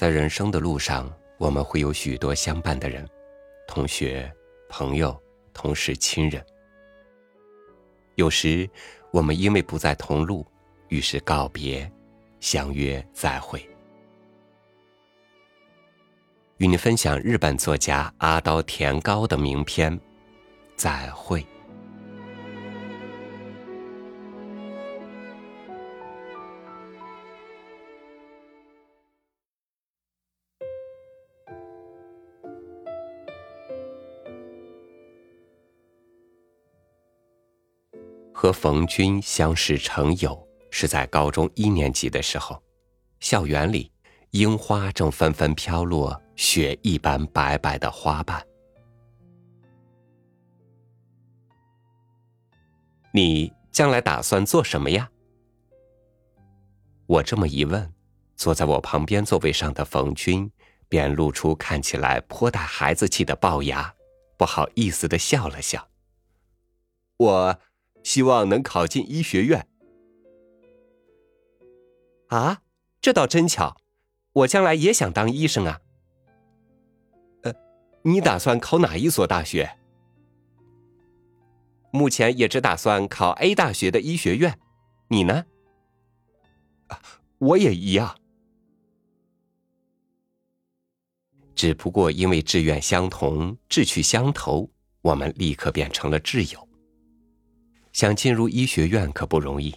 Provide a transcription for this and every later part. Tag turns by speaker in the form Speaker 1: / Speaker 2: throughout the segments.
Speaker 1: 在人生的路上，我们会有许多相伴的人，同学、朋友、同事、亲人。有时，我们因为不在同路，于是告别，相约再会。与你分享日本作家阿刀田高的名篇《再会》。和冯军相识成友是在高中一年级的时候，校园里樱花正纷纷飘落，雪一般白白的花瓣。你将来打算做什么呀？我这么一问，坐在我旁边座位上的冯军便露出看起来颇带孩子气的龅牙，不好意思的笑了笑。我。希望能考进医学院。啊，这倒真巧，我将来也想当医生啊。呃，你打算考哪一所大学？目前也只打算考 A 大学的医学院。你呢？我也一样，只不过因为志愿相同、志趣相投，我们立刻变成了挚友。想进入医学院可不容易，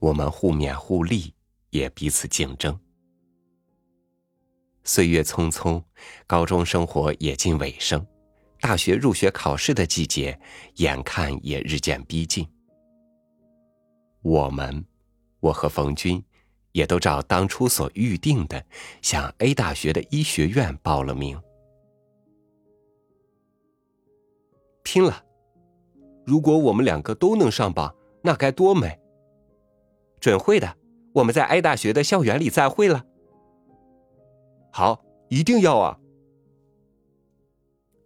Speaker 1: 我们互勉互利，也彼此竞争。岁月匆匆，高中生活也近尾声，大学入学考试的季节眼看也日渐逼近。我们，我和冯军，也都照当初所预定的，向 A 大学的医学院报了名，拼了！如果我们两个都能上榜，那该多美！准会的，我们在 A 大学的校园里再会了。好，一定要啊！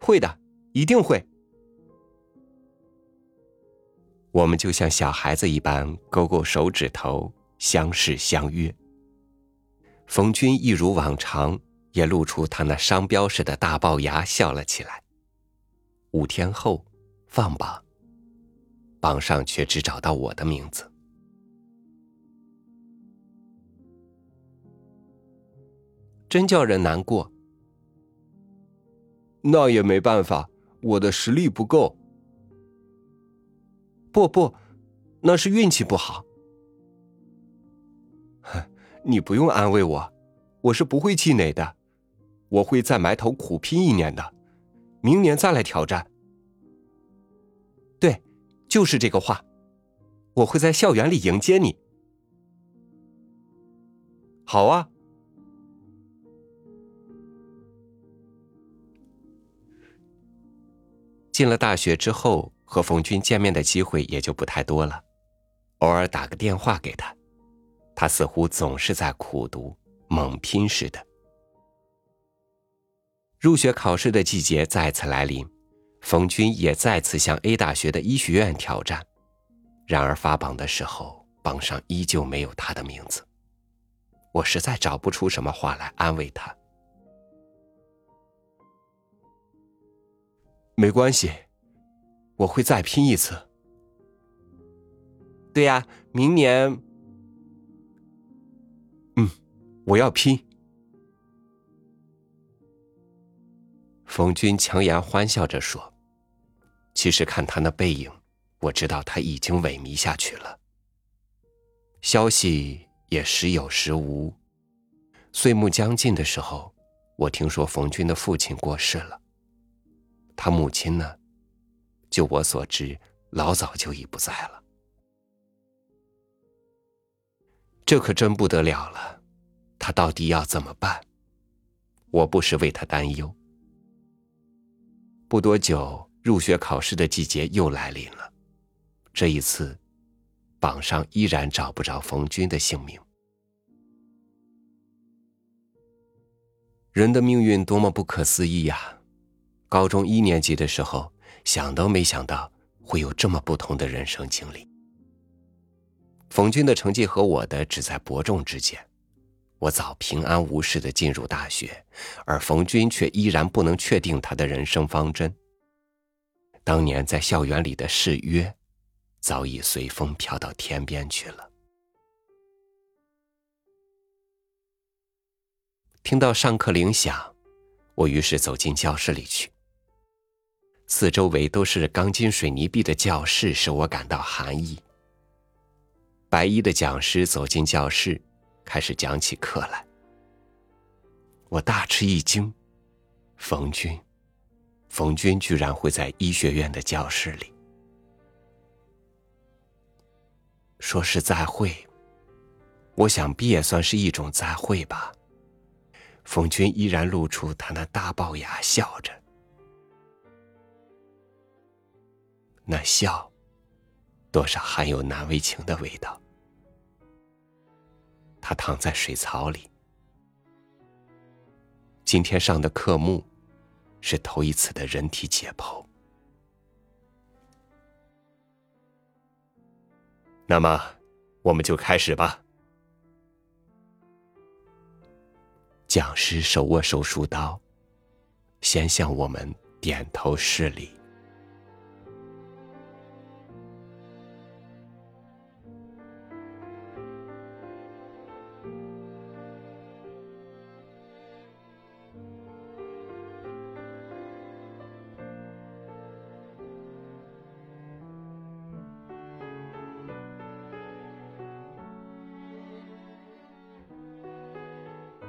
Speaker 1: 会的，一定会。我们就像小孩子一般，勾勾手指头，相视相约。冯军一如往常，也露出他那商标似的大龅牙，笑了起来。五天后，放榜。榜上却只找到我的名字，真叫人难过。那也没办法，我的实力不够。不不，那是运气不好。你不用安慰我，我是不会气馁的，我会再埋头苦拼一年的，明年再来挑战。对就是这个话，我会在校园里迎接你。好啊。进了大学之后，和冯军见面的机会也就不太多了，偶尔打个电话给他，他似乎总是在苦读、猛拼似的。入学考试的季节再次来临。冯军也再次向 A 大学的医学院挑战，然而发榜的时候，榜上依旧没有他的名字。我实在找不出什么话来安慰他。没关系，我会再拼一次。对呀，明年，嗯，我要拼。冯军强颜欢笑着说。其实看他那背影，我知道他已经萎靡下去了。消息也时有时无。岁暮将近的时候，我听说冯军的父亲过世了。他母亲呢？就我所知，老早就已不在了。这可真不得了了，他到底要怎么办？我不时为他担忧。不多久。入学考试的季节又来临了，这一次，榜上依然找不着冯军的姓名。人的命运多么不可思议呀！高中一年级的时候，想都没想到会有这么不同的人生经历。冯军的成绩和我的只在伯仲之间，我早平安无事的进入大学，而冯军却依然不能确定他的人生方针。当年在校园里的誓约，早已随风飘到天边去了。听到上课铃响，我于是走进教室里去。四周围都是钢筋水泥壁的教室，使我感到寒意。白衣的讲师走进教室。开始讲起课来，我大吃一惊，冯军，冯军居然会在医学院的教室里说是再会。我想必也算是一种再会吧。冯军依然露出他那大龅牙，笑着，那笑，多少含有难为情的味道。他躺在水槽里。今天上的课目是头一次的人体解剖。那么，我们就开始吧。讲师手握手术刀，先向我们点头示礼。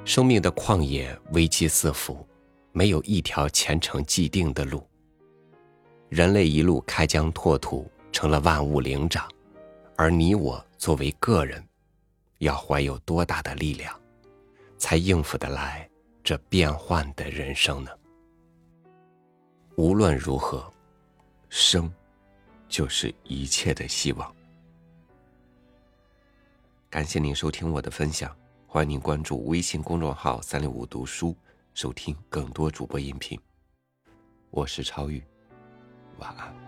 Speaker 1: 生命的旷野危机四伏，没有一条前程既定的路。人类一路开疆拓土，成了万物灵长，而你我作为个人，要怀有多大的力量，才应付得来这变幻的人生呢？无论如何，生，就是一切的希望。感谢您收听我的分享。欢迎您关注微信公众号“三六五读书”，收听更多主播音频。我是超宇，晚安。